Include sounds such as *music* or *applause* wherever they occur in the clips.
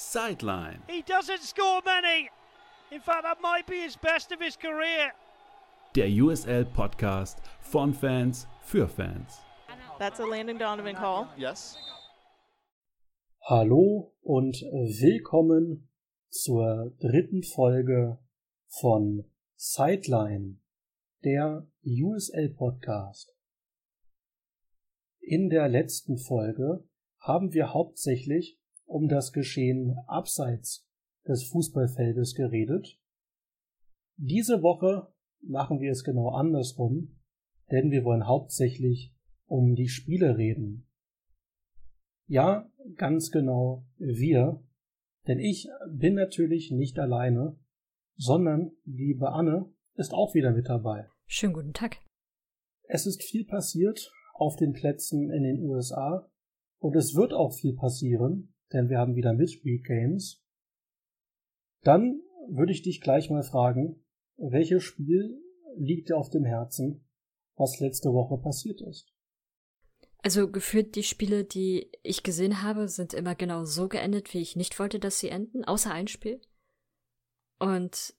Sideline. He doesn't score many. In fact, that might be his best of his career. Der USL Podcast von Fans für Fans. That's a Landon Donovan call. Yes. Hallo und willkommen zur dritten Folge von Sideline, der USL Podcast. In der letzten Folge haben wir hauptsächlich um das Geschehen abseits des Fußballfeldes geredet. Diese Woche machen wir es genau andersrum, denn wir wollen hauptsächlich um die Spiele reden. Ja, ganz genau wir, denn ich bin natürlich nicht alleine, sondern liebe Anne ist auch wieder mit dabei. Schönen guten Tag. Es ist viel passiert auf den Plätzen in den USA und es wird auch viel passieren, denn wir haben wieder Midweek Games. Dann würde ich dich gleich mal fragen, welches Spiel liegt dir auf dem Herzen, was letzte Woche passiert ist? Also gefühlt die Spiele, die ich gesehen habe, sind immer genau so geendet, wie ich nicht wollte, dass sie enden, außer ein Spiel. Und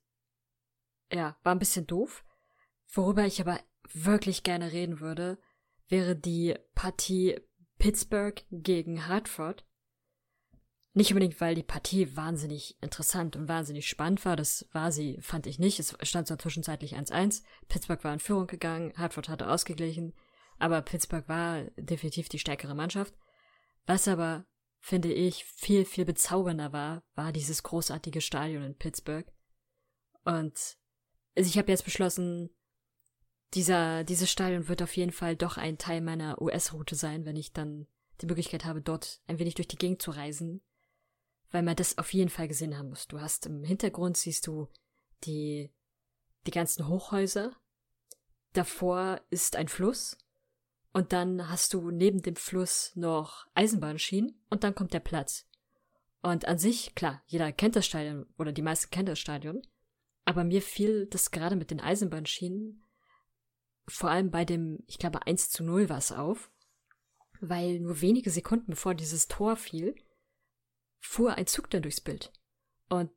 ja, war ein bisschen doof. Worüber ich aber wirklich gerne reden würde, wäre die Partie Pittsburgh gegen Hartford. Nicht unbedingt, weil die Partie wahnsinnig interessant und wahnsinnig spannend war. Das war sie, fand ich nicht. Es stand zwar zwischenzeitlich 1-1. Pittsburgh war in Führung gegangen. Hartford hatte ausgeglichen. Aber Pittsburgh war definitiv die stärkere Mannschaft. Was aber, finde ich, viel, viel bezaubernder war, war dieses großartige Stadion in Pittsburgh. Und also ich habe jetzt beschlossen, dieser, dieses Stadion wird auf jeden Fall doch ein Teil meiner US-Route sein, wenn ich dann die Möglichkeit habe, dort ein wenig durch die Gegend zu reisen weil man das auf jeden Fall gesehen haben muss. Du hast im Hintergrund siehst du die, die ganzen Hochhäuser. Davor ist ein Fluss. Und dann hast du neben dem Fluss noch Eisenbahnschienen und dann kommt der Platz. Und an sich, klar, jeder kennt das Stadion oder die meisten kennen das Stadion. Aber mir fiel das gerade mit den Eisenbahnschienen vor allem bei dem, ich glaube, 1 zu 0 war es auf, weil nur wenige Sekunden bevor dieses Tor fiel, fuhr ein Zug dann durchs Bild. Und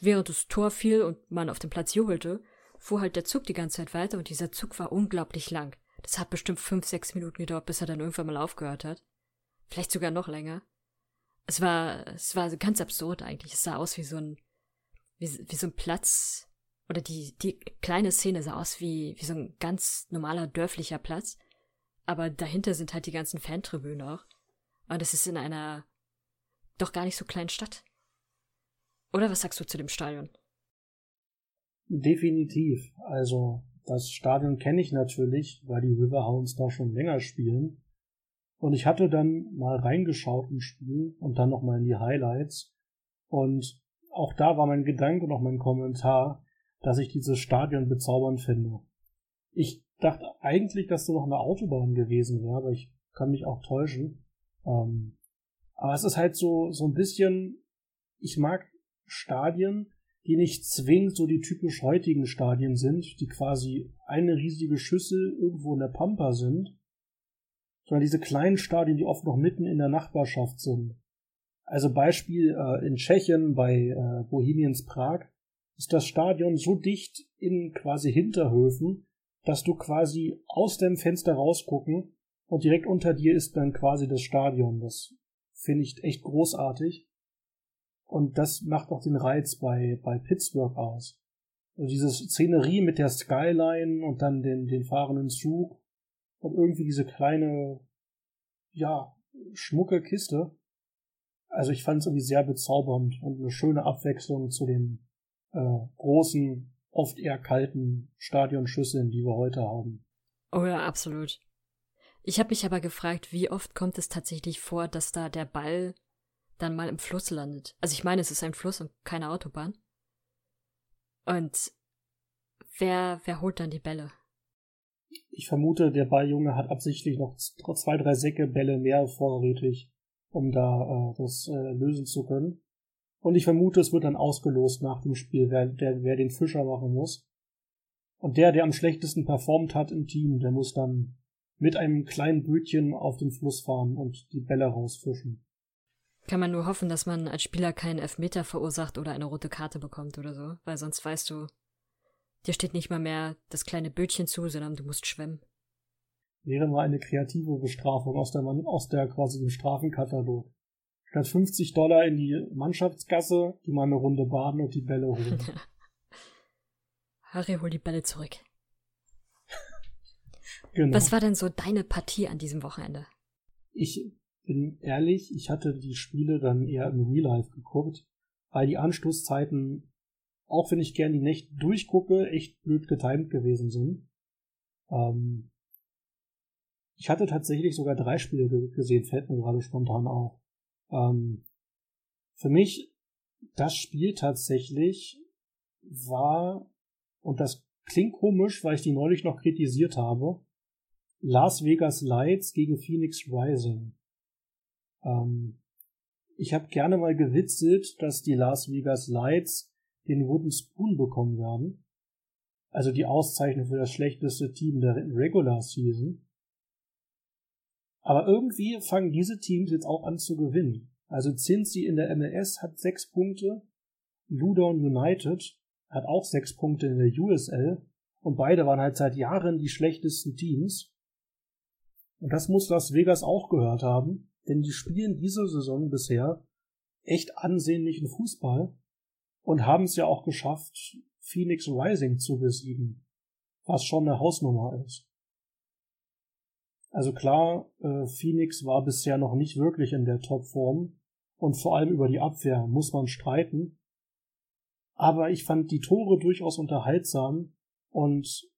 während das Tor fiel und man auf dem Platz jubelte, fuhr halt der Zug die ganze Zeit weiter und dieser Zug war unglaublich lang. Das hat bestimmt fünf, sechs Minuten gedauert, bis er dann irgendwann mal aufgehört hat. Vielleicht sogar noch länger. Es war, es war ganz absurd eigentlich. Es sah aus wie so ein, wie, wie so ein Platz, oder die, die kleine Szene sah aus wie, wie so ein ganz normaler dörflicher Platz. Aber dahinter sind halt die ganzen Fantribünen auch. Und es ist in einer doch gar nicht so kleinen Stadt. Oder was sagst du zu dem Stadion? Definitiv. Also, das Stadion kenne ich natürlich, weil die Riverhounds da schon länger spielen. Und ich hatte dann mal reingeschaut im Spiel und dann nochmal in die Highlights. Und auch da war mein Gedanke und auch mein Kommentar, dass ich dieses Stadion bezaubernd finde. Ich dachte eigentlich, dass da noch eine Autobahn gewesen wäre, aber ich kann mich auch täuschen. Ähm, aber es ist halt so, so ein bisschen, ich mag Stadien, die nicht zwingend so die typisch heutigen Stadien sind, die quasi eine riesige Schüssel irgendwo in der Pampa sind, sondern diese kleinen Stadien, die oft noch mitten in der Nachbarschaft sind. Also Beispiel äh, in Tschechien bei äh, Bohemians Prag ist das Stadion so dicht in quasi Hinterhöfen, dass du quasi aus dem Fenster rausgucken und direkt unter dir ist dann quasi das Stadion. Das finde ich echt großartig. Und das macht auch den Reiz bei, bei Pittsburgh aus. Also diese Szenerie mit der Skyline und dann den, den fahrenden Zug und irgendwie diese kleine, ja, schmucke Kiste. Also ich fand es irgendwie sehr bezaubernd und eine schöne Abwechslung zu den äh, großen, oft eher kalten Stadionschüsseln, die wir heute haben. Oh ja, absolut. Ich habe mich aber gefragt, wie oft kommt es tatsächlich vor, dass da der Ball dann mal im Fluss landet. Also ich meine, es ist ein Fluss und keine Autobahn. Und wer, wer holt dann die Bälle? Ich vermute, der Balljunge hat absichtlich noch zwei, drei Säcke Bälle mehr vorrätig, um da äh, das äh, lösen zu können. Und ich vermute, es wird dann ausgelost nach dem Spiel, wer, der, wer den Fischer machen muss. Und der, der am schlechtesten performt hat im Team, der muss dann mit einem kleinen Bötchen auf den Fluss fahren und die Bälle rausfischen. Kann man nur hoffen, dass man als Spieler keinen Elfmeter verursacht oder eine rote Karte bekommt oder so, weil sonst weißt du, dir steht nicht mal mehr das kleine Bötchen zu, sondern du musst schwimmen. Wäre mal eine kreative Bestrafung aus der, aus der quasi dem Strafenkatalog. Statt 50 Dollar in die Mannschaftsgasse, die mal eine Runde baden und die Bälle holen. *laughs* Harry, hol die Bälle zurück. Genau. Was war denn so deine Partie an diesem Wochenende? Ich bin ehrlich, ich hatte die Spiele dann eher im Real Life geguckt, weil die Anstoßzeiten, auch wenn ich gern die Nächte durchgucke, echt blöd getimt gewesen sind. Ähm ich hatte tatsächlich sogar drei Spiele gesehen, fällt mir gerade spontan auf. Ähm für mich das Spiel tatsächlich war, und das klingt komisch, weil ich die neulich noch kritisiert habe, Las Vegas Lights gegen Phoenix Rising. Ähm, ich habe gerne mal gewitzelt, dass die Las Vegas Lights den Wooden Spoon bekommen werden. Also die Auszeichnung für das schlechteste Team der Regular Season. Aber irgendwie fangen diese Teams jetzt auch an zu gewinnen. Also Cincy in der MLS hat sechs Punkte, Ludon United hat auch sechs Punkte in der USL und beide waren halt seit Jahren die schlechtesten Teams. Und das muss Las Vegas auch gehört haben, denn die spielen diese Saison bisher echt ansehnlichen Fußball und haben es ja auch geschafft, Phoenix Rising zu besiegen, was schon eine Hausnummer ist. Also klar, äh, Phoenix war bisher noch nicht wirklich in der Topform und vor allem über die Abwehr muss man streiten. Aber ich fand die Tore durchaus unterhaltsam und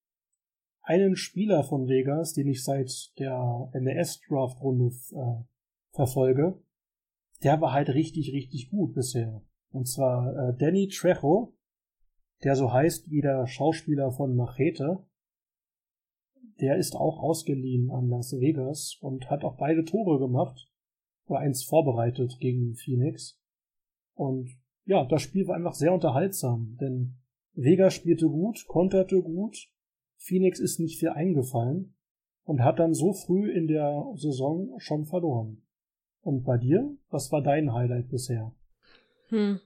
einen Spieler von Vegas, den ich seit der NES-Draft-Runde äh, verfolge, der war halt richtig, richtig gut bisher. Und zwar äh, Danny Trejo, der so heißt wie der Schauspieler von Machete. Der ist auch ausgeliehen an Las Vegas und hat auch beide Tore gemacht. Oder eins vorbereitet gegen Phoenix. Und ja, das Spiel war einfach sehr unterhaltsam, denn Vegas spielte gut, konterte gut, Phoenix ist nicht viel eingefallen und hat dann so früh in der Saison schon verloren. Und bei dir? Was war dein Highlight bisher? Hm.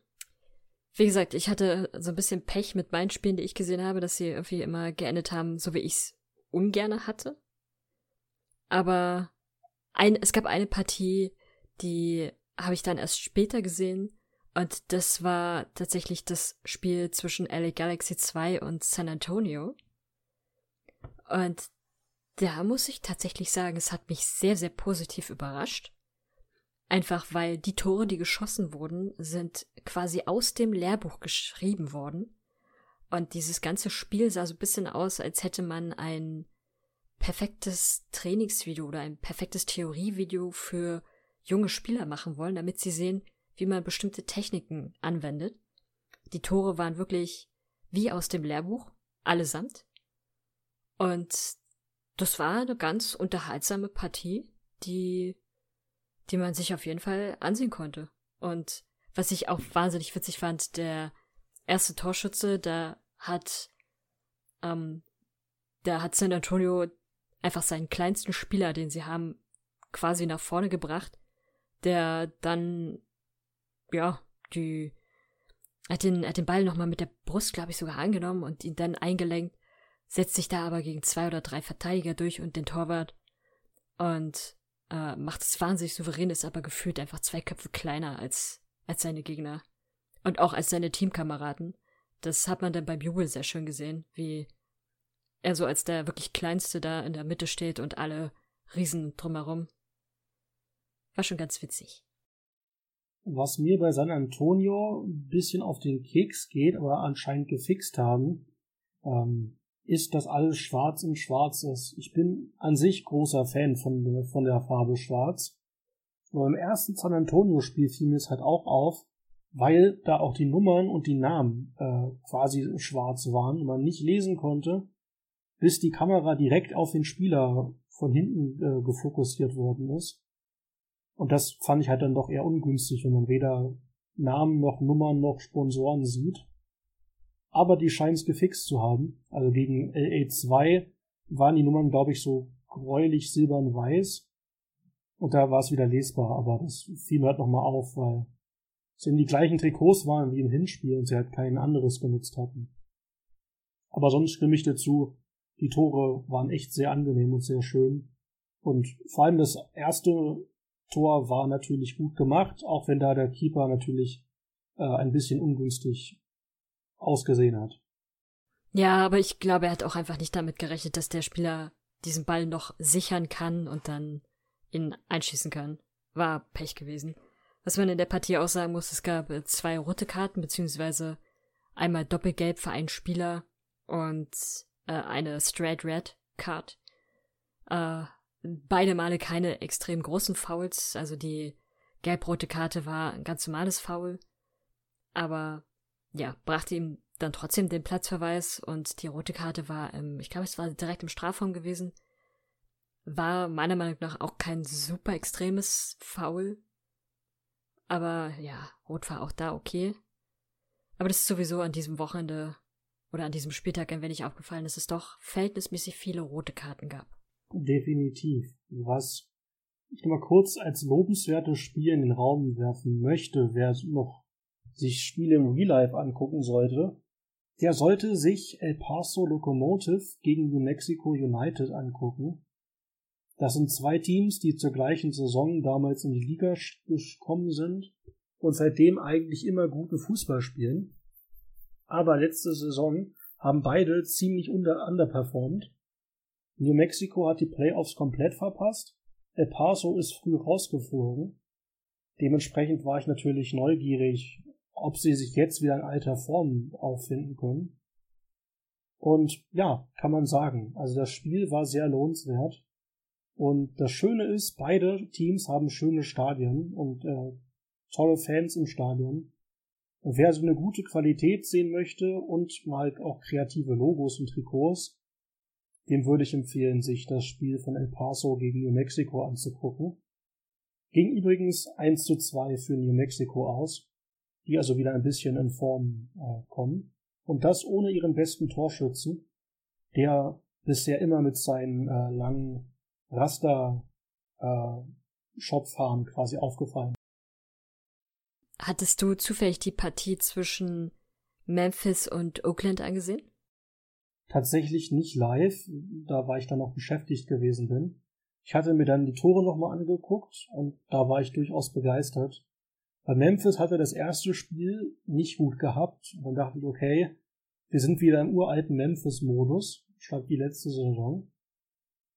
Wie gesagt, ich hatte so ein bisschen Pech mit meinen Spielen, die ich gesehen habe, dass sie irgendwie immer geendet haben, so wie ich es ungerne hatte. Aber ein, es gab eine Partie, die habe ich dann erst später gesehen. Und das war tatsächlich das Spiel zwischen LA Galaxy 2 und San Antonio. Und da muss ich tatsächlich sagen, es hat mich sehr, sehr positiv überrascht. Einfach weil die Tore, die geschossen wurden, sind quasi aus dem Lehrbuch geschrieben worden. Und dieses ganze Spiel sah so ein bisschen aus, als hätte man ein perfektes Trainingsvideo oder ein perfektes Theorievideo für junge Spieler machen wollen, damit sie sehen, wie man bestimmte Techniken anwendet. Die Tore waren wirklich wie aus dem Lehrbuch, allesamt. Und das war eine ganz unterhaltsame Partie, die die man sich auf jeden Fall ansehen konnte. Und was ich auch wahnsinnig witzig fand, der erste Torschütze, da hat, ähm, da hat San Antonio einfach seinen kleinsten Spieler, den sie haben, quasi nach vorne gebracht, der dann, ja, die, hat den, hat den Ball nochmal mit der Brust, glaube ich, sogar angenommen und ihn dann eingelenkt, setzt sich da aber gegen zwei oder drei Verteidiger durch und den Torwart und äh, macht es wahnsinnig souverän, ist aber gefühlt einfach zwei Köpfe kleiner als, als seine Gegner. Und auch als seine Teamkameraden. Das hat man dann beim Jubel sehr schön gesehen, wie er so als der wirklich Kleinste da in der Mitte steht und alle Riesen drumherum. War schon ganz witzig. Was mir bei San Antonio ein bisschen auf den Keks geht, aber anscheinend gefixt haben, ähm, ist, dass alles schwarz in schwarz ist. Ich bin an sich großer Fan von, von der Farbe schwarz. Aber im ersten San Antonio Spiel fiel mir es halt auch auf, weil da auch die Nummern und die Namen äh, quasi schwarz waren und man nicht lesen konnte, bis die Kamera direkt auf den Spieler von hinten äh, gefokussiert worden ist. Und das fand ich halt dann doch eher ungünstig, wenn man weder Namen noch Nummern noch Sponsoren sieht aber die scheinen es gefixt zu haben. Also gegen LA2 waren die Nummern, glaube ich, so gräulich silbern-weiß. Und da war es wieder lesbar, aber das fiel mir halt nochmal auf, weil es eben die gleichen Trikots waren wie im Hinspiel und sie halt kein anderes genutzt hatten. Aber sonst stimme ich dazu, die Tore waren echt sehr angenehm und sehr schön. Und vor allem das erste Tor war natürlich gut gemacht, auch wenn da der Keeper natürlich äh, ein bisschen ungünstig ausgesehen hat. Ja, aber ich glaube, er hat auch einfach nicht damit gerechnet, dass der Spieler diesen Ball noch sichern kann und dann ihn einschießen kann. War Pech gewesen. Was man in der Partie auch sagen muss, es gab äh, zwei rote Karten, beziehungsweise einmal Doppelgelb für einen Spieler und äh, eine Straight Red Card. Äh, beide Male keine extrem großen Fouls, also die gelb-rote Karte war ein ganz normales Foul, aber ja, brachte ihm dann trotzdem den Platzverweis und die rote Karte war, ähm, ich glaube, es war direkt im Strafraum gewesen. War meiner Meinung nach auch kein super extremes Foul. Aber ja, Rot war auch da okay. Aber das ist sowieso an diesem Wochenende oder an diesem Spieltag ein wenig aufgefallen, dass es doch verhältnismäßig viele rote Karten gab. Definitiv. Was ich mal kurz als lobenswertes Spiel in den Raum werfen möchte, wer noch sich Spiele im Real Life angucken sollte, der sollte sich El Paso Locomotive gegen New Mexico United angucken. Das sind zwei Teams, die zur gleichen Saison damals in die Liga gekommen sind und seitdem eigentlich immer guten Fußball spielen. Aber letzte Saison haben beide ziemlich under underperformed. New Mexico hat die Playoffs komplett verpasst. El Paso ist früh rausgeflogen. Dementsprechend war ich natürlich neugierig, ob sie sich jetzt wieder in alter Form auffinden können. Und ja, kann man sagen. Also das Spiel war sehr lohnenswert. Und das Schöne ist, beide Teams haben schöne Stadien und äh, tolle Fans im Stadion. Und wer so eine gute Qualität sehen möchte und mal auch kreative Logos und Trikots, dem würde ich empfehlen, sich das Spiel von El Paso gegen New Mexico anzugucken. Ging übrigens 1 zu 2 für New Mexico aus die also wieder ein bisschen in Form äh, kommen. Und das ohne ihren besten Torschützen, der bisher immer mit seinen äh, langen Raster äh, Shopfahren quasi aufgefallen. Hattest du zufällig die Partie zwischen Memphis und Oakland angesehen? Tatsächlich nicht live, da war ich dann noch beschäftigt gewesen bin. Ich hatte mir dann die Tore nochmal angeguckt und da war ich durchaus begeistert. Bei Memphis hat er das erste Spiel nicht gut gehabt. Und dann dachte ich, okay, wir sind wieder im uralten Memphis-Modus, statt die letzte Saison.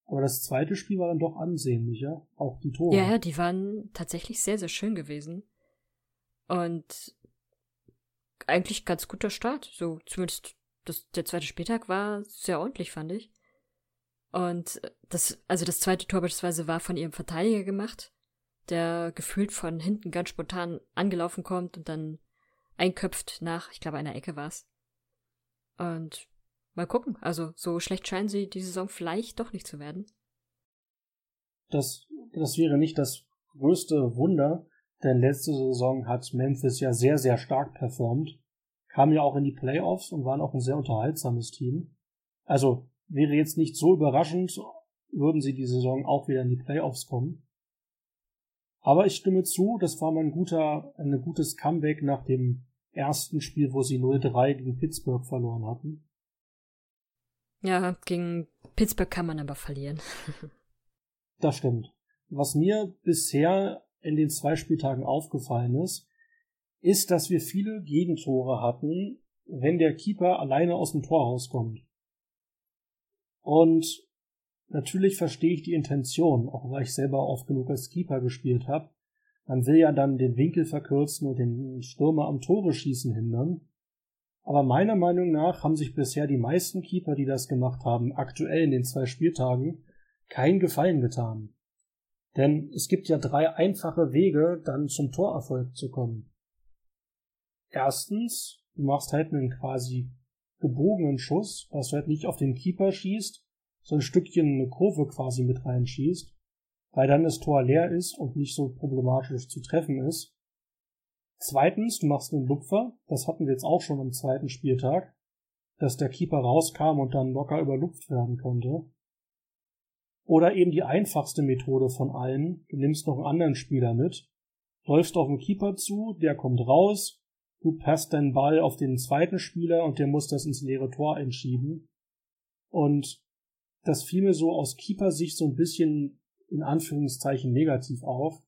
Aber das zweite Spiel war dann doch ansehnlicher, auch die Tore. Ja, ja, die waren tatsächlich sehr, sehr schön gewesen. Und eigentlich ganz guter Start. So, zumindest das, der zweite Spieltag war sehr ordentlich, fand ich. Und das, also das zweite Tor beispielsweise war von ihrem Verteidiger gemacht der gefühlt von hinten ganz spontan angelaufen kommt und dann einköpft nach, ich glaube, einer Ecke war's. Und mal gucken. Also, so schlecht scheinen sie die Saison vielleicht doch nicht zu werden. Das, das wäre nicht das größte Wunder, denn letzte Saison hat Memphis ja sehr, sehr stark performt, kam ja auch in die Playoffs und waren auch ein sehr unterhaltsames Team. Also wäre jetzt nicht so überraschend, würden sie die Saison auch wieder in die Playoffs kommen. Aber ich stimme zu, das war mal ein guter, ein gutes Comeback nach dem ersten Spiel, wo sie 0-3 gegen Pittsburgh verloren hatten. Ja, gegen Pittsburgh kann man aber verlieren. *laughs* das stimmt. Was mir bisher in den zwei Spieltagen aufgefallen ist, ist, dass wir viele Gegentore hatten, wenn der Keeper alleine aus dem Tor rauskommt. Und Natürlich verstehe ich die Intention, auch weil ich selber oft genug als Keeper gespielt habe. Man will ja dann den Winkel verkürzen und den Stürmer am Tore schießen hindern. Aber meiner Meinung nach haben sich bisher die meisten Keeper, die das gemacht haben, aktuell in den zwei Spieltagen, keinen Gefallen getan. Denn es gibt ja drei einfache Wege, dann zum Torerfolg zu kommen. Erstens, du machst halt einen quasi gebogenen Schuss, dass du halt nicht auf den Keeper schießt, so ein Stückchen eine Kurve quasi mit reinschießt, weil dann das Tor leer ist und nicht so problematisch zu treffen ist. Zweitens, du machst einen Lupfer, das hatten wir jetzt auch schon am zweiten Spieltag, dass der Keeper rauskam und dann locker überlupft werden konnte. Oder eben die einfachste Methode von allen. Du nimmst noch einen anderen Spieler mit, läufst auf den Keeper zu, der kommt raus, du passt deinen Ball auf den zweiten Spieler und der muss das ins leere Tor einschieben. Und das fiel mir so aus Keeper-Sicht so ein bisschen in Anführungszeichen negativ auf,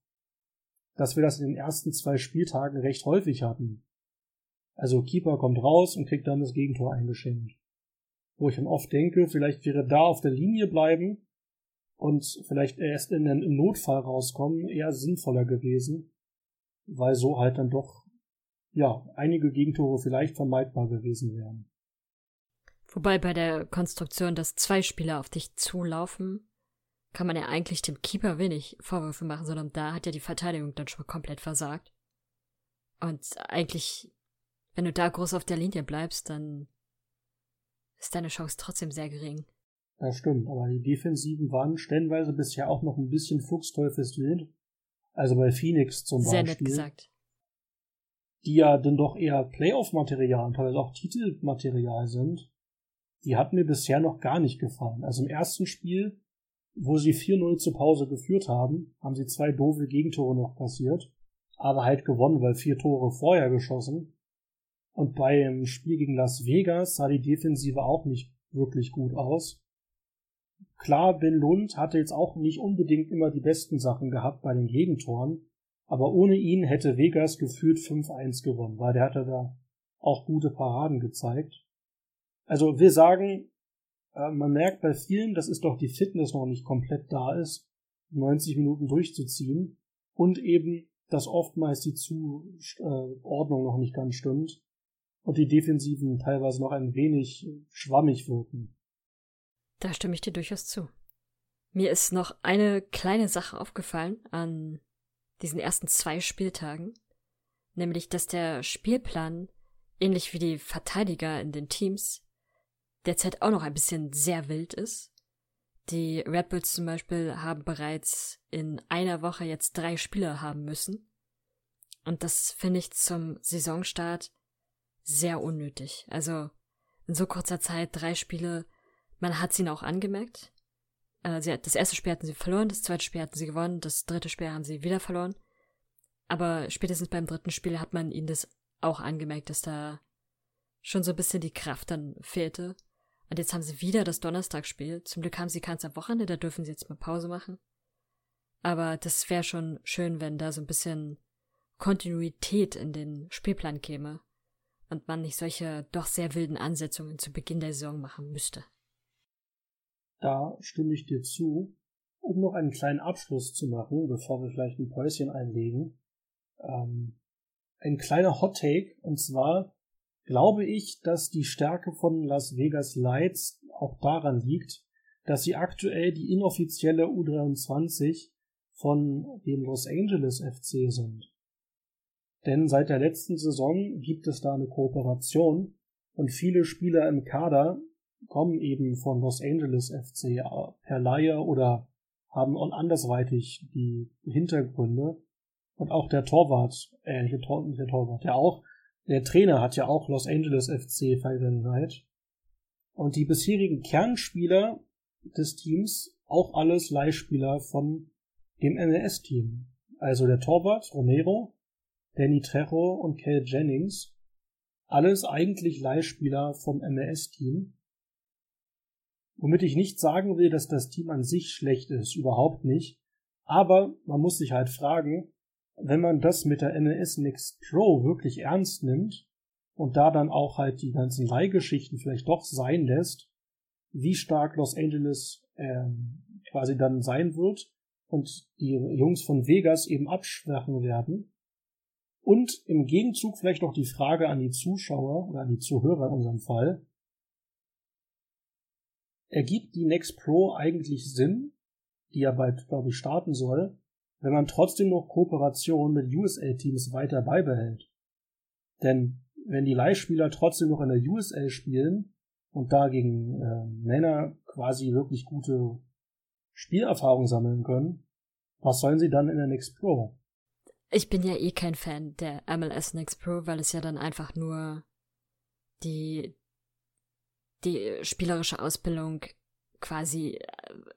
dass wir das in den ersten zwei Spieltagen recht häufig hatten. Also Keeper kommt raus und kriegt dann das Gegentor eingeschenkt. Wo ich dann oft denke, vielleicht wäre da auf der Linie bleiben und vielleicht erst in den, Notfall rauskommen eher sinnvoller gewesen, weil so halt dann doch ja einige Gegentore vielleicht vermeidbar gewesen wären. Wobei bei der Konstruktion, dass zwei Spieler auf dich zulaufen, kann man ja eigentlich dem Keeper wenig Vorwürfe machen, sondern da hat ja die Verteidigung dann schon komplett versagt. Und eigentlich, wenn du da groß auf der Linie bleibst, dann ist deine Chance trotzdem sehr gering. Das stimmt, aber die Defensiven waren stellenweise bisher auch noch ein bisschen Fuchsteufelswild. Also bei Phoenix zum sehr Beispiel. Sehr nett gesagt. Die ja dann doch eher Playoff-Material und teilweise auch Titelmaterial sind. Die hat mir bisher noch gar nicht gefallen. Also im ersten Spiel, wo sie 4-0 zur Pause geführt haben, haben sie zwei doofe Gegentore noch kassiert. Aber halt gewonnen, weil vier Tore vorher geschossen. Und beim Spiel gegen Las Vegas sah die Defensive auch nicht wirklich gut aus. Klar, Ben Lund hatte jetzt auch nicht unbedingt immer die besten Sachen gehabt bei den Gegentoren, aber ohne ihn hätte Vegas gefühlt 5-1 gewonnen, weil der hatte da auch gute Paraden gezeigt. Also wir sagen, äh, man merkt bei vielen, dass es doch die Fitness noch nicht komplett da ist, 90 Minuten durchzuziehen und eben, dass oftmals die Zuordnung noch nicht ganz stimmt und die Defensiven teilweise noch ein wenig schwammig wirken. Da stimme ich dir durchaus zu. Mir ist noch eine kleine Sache aufgefallen an diesen ersten zwei Spieltagen, nämlich dass der Spielplan, ähnlich wie die Verteidiger in den Teams, derzeit auch noch ein bisschen sehr wild ist. Die Red Bulls zum Beispiel haben bereits in einer Woche jetzt drei Spieler haben müssen. Und das finde ich zum Saisonstart sehr unnötig. Also in so kurzer Zeit drei Spiele, man hat ihnen auch angemerkt. Äh, das erste Spiel hatten sie verloren, das zweite Spiel hatten sie gewonnen, das dritte Spiel haben sie wieder verloren. Aber spätestens beim dritten Spiel hat man ihnen das auch angemerkt, dass da schon so ein bisschen die Kraft dann fehlte. Und jetzt haben sie wieder das Donnerstagsspiel. Zum Glück haben sie keins am Wochenende, da dürfen sie jetzt mal Pause machen. Aber das wäre schon schön, wenn da so ein bisschen Kontinuität in den Spielplan käme und man nicht solche doch sehr wilden Ansetzungen zu Beginn der Saison machen müsste. Da stimme ich dir zu. Um noch einen kleinen Abschluss zu machen, bevor wir vielleicht ein Päuschen einlegen, ähm, ein kleiner Hot Take, und zwar glaube ich, dass die Stärke von Las Vegas Lights auch daran liegt, dass sie aktuell die inoffizielle U23 von dem Los Angeles FC sind. Denn seit der letzten Saison gibt es da eine Kooperation und viele Spieler im Kader kommen eben von Los Angeles FC per Leihe oder haben andersweitig die Hintergründe. Und auch der Torwart, äh, nicht der Torwart, der auch, der Trainer hat ja auch Los Angeles FC Vergangenheit. Und die bisherigen Kernspieler des Teams auch alles Leihspieler von dem MLS-Team. Also der Torwart Romero, Danny Trejo und Kel Jennings. Alles eigentlich Leihspieler vom MLS-Team. Womit ich nicht sagen will, dass das Team an sich schlecht ist, überhaupt nicht. Aber man muss sich halt fragen, wenn man das mit der MLS Next Pro wirklich ernst nimmt und da dann auch halt die ganzen Leihgeschichten vielleicht doch sein lässt, wie stark Los Angeles ähm, quasi dann sein wird und die Jungs von Vegas eben abschwächen werden. Und im Gegenzug vielleicht noch die Frage an die Zuschauer oder an die Zuhörer in unserem Fall. Ergibt die Next Pro eigentlich Sinn, die ja bald, glaube ich, starten soll, wenn man trotzdem noch Kooperation mit USL-Teams weiter beibehält? Denn wenn die Leihspieler trotzdem noch in der USL spielen und da gegen äh, Männer quasi wirklich gute Spielerfahrung sammeln können, was sollen sie dann in der Next Pro? Ich bin ja eh kein Fan der MLS Next Pro, weil es ja dann einfach nur die, die spielerische Ausbildung quasi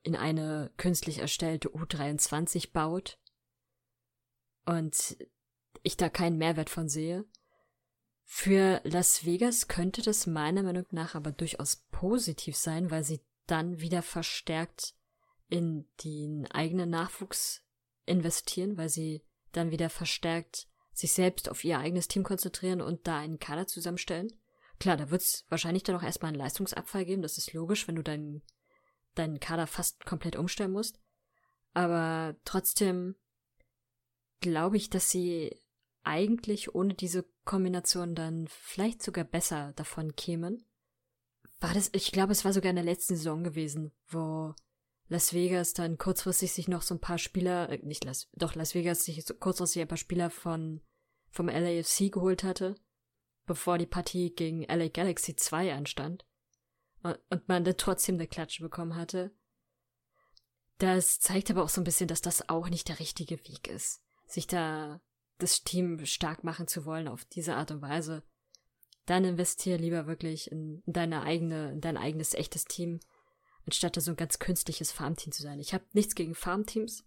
in eine künstlich erstellte U23 baut und ich da keinen Mehrwert von sehe. Für Las Vegas könnte das meiner Meinung nach aber durchaus positiv sein, weil sie dann wieder verstärkt in den eigenen Nachwuchs investieren, weil sie dann wieder verstärkt sich selbst auf ihr eigenes Team konzentrieren und da einen Kader zusammenstellen. Klar, da wird es wahrscheinlich dann auch erstmal einen Leistungsabfall geben, das ist logisch, wenn du deinen, deinen Kader fast komplett umstellen musst. Aber trotzdem glaube ich, dass sie eigentlich ohne diese Kombination dann vielleicht sogar besser davon kämen. War das, ich glaube, es war sogar in der letzten Saison gewesen, wo Las Vegas dann kurzfristig sich noch so ein paar Spieler, äh, nicht Las, doch Las Vegas sich so kurzfristig ein paar Spieler von, vom LAFC geholt hatte, bevor die Partie gegen LA Galaxy 2 anstand. Und, man dann trotzdem eine Klatsche bekommen hatte. Das zeigt aber auch so ein bisschen, dass das auch nicht der richtige Weg ist. Sich da das Team stark machen zu wollen auf diese Art und Weise, dann investier lieber wirklich in, in deine eigene, in dein eigenes echtes Team, anstatt da so ein ganz künstliches Farmteam zu sein. Ich habe nichts gegen Farmteams,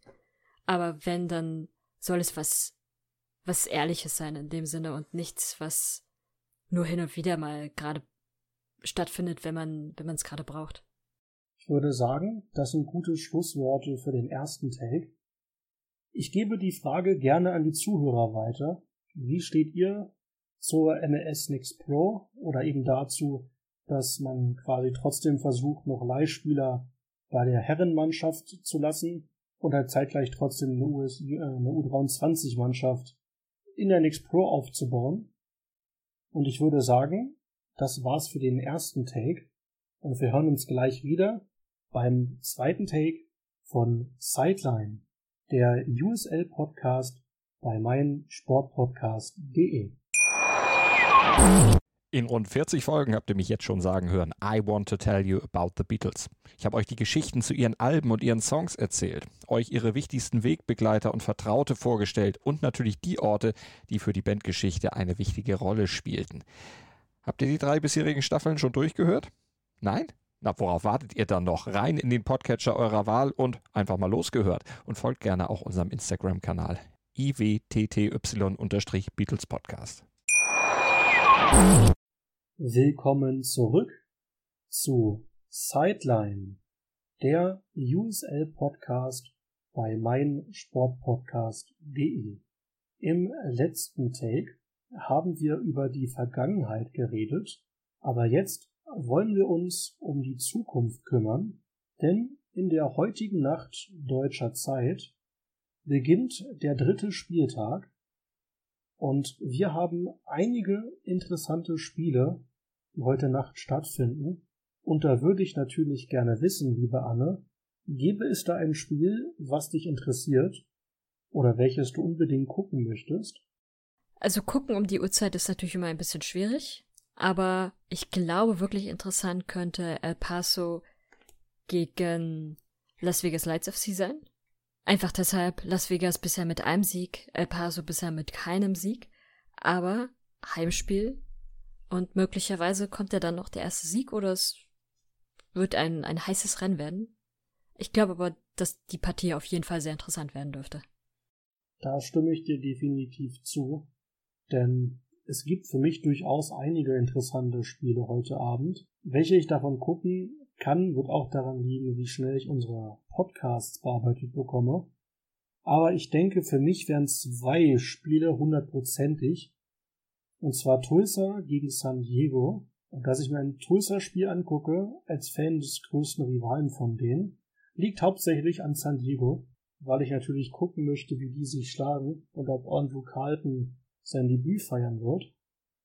aber wenn, dann soll es was, was Ehrliches sein in dem Sinne und nichts, was nur hin und wieder mal gerade stattfindet, wenn man, wenn gerade braucht. Ich würde sagen, das sind gute Schlussworte für den ersten Take. Ich gebe die Frage gerne an die Zuhörer weiter. Wie steht ihr zur MLS Next Pro oder eben dazu, dass man quasi trotzdem versucht, noch Leihspieler bei der Herrenmannschaft zu lassen und halt zeitgleich trotzdem eine, US, eine U23-Mannschaft in der Next Pro aufzubauen. Und ich würde sagen, das war's für den ersten Take. Und wir hören uns gleich wieder beim zweiten Take von Sideline der USL-Podcast bei meinsportpodcast.de. In rund 40 Folgen habt ihr mich jetzt schon sagen hören, I want to tell you about the Beatles. Ich habe euch die Geschichten zu ihren Alben und ihren Songs erzählt, euch ihre wichtigsten Wegbegleiter und Vertraute vorgestellt und natürlich die Orte, die für die Bandgeschichte eine wichtige Rolle spielten. Habt ihr die drei bisherigen Staffeln schon durchgehört? Nein? Na, worauf wartet ihr dann noch? Rein in den Podcatcher eurer Wahl und einfach mal losgehört. Und folgt gerne auch unserem Instagram-Kanal iwtty-Beatles Podcast. Willkommen zurück zu Sideline, der USL-Podcast bei meinsportpodcast.de. Im letzten Take haben wir über die Vergangenheit geredet, aber jetzt wollen wir uns um die Zukunft kümmern, denn in der heutigen Nacht deutscher Zeit beginnt der dritte Spieltag und wir haben einige interessante Spiele, die heute Nacht stattfinden. Und da würde ich natürlich gerne wissen, liebe Anne, gäbe es da ein Spiel, was dich interessiert oder welches du unbedingt gucken möchtest? Also gucken um die Uhrzeit ist natürlich immer ein bisschen schwierig. Aber ich glaube, wirklich interessant könnte El Paso gegen Las Vegas Lights FC sein. Einfach deshalb Las Vegas bisher mit einem Sieg, El Paso bisher mit keinem Sieg. Aber Heimspiel und möglicherweise kommt ja dann noch der erste Sieg oder es wird ein, ein heißes Rennen werden. Ich glaube aber, dass die Partie auf jeden Fall sehr interessant werden dürfte. Da stimme ich dir definitiv zu, denn es gibt für mich durchaus einige interessante Spiele heute Abend. Welche ich davon gucken kann, wird auch daran liegen, wie schnell ich unsere Podcasts bearbeitet bekomme. Aber ich denke, für mich wären zwei Spiele hundertprozentig. Und zwar Tulsa gegen San Diego. Und dass ich mir ein Tulsa-Spiel angucke, als Fan des größten Rivalen von denen, liegt hauptsächlich an San Diego, weil ich natürlich gucken möchte, wie die sich schlagen und ob Andrew Carlton sein Debüt feiern wird.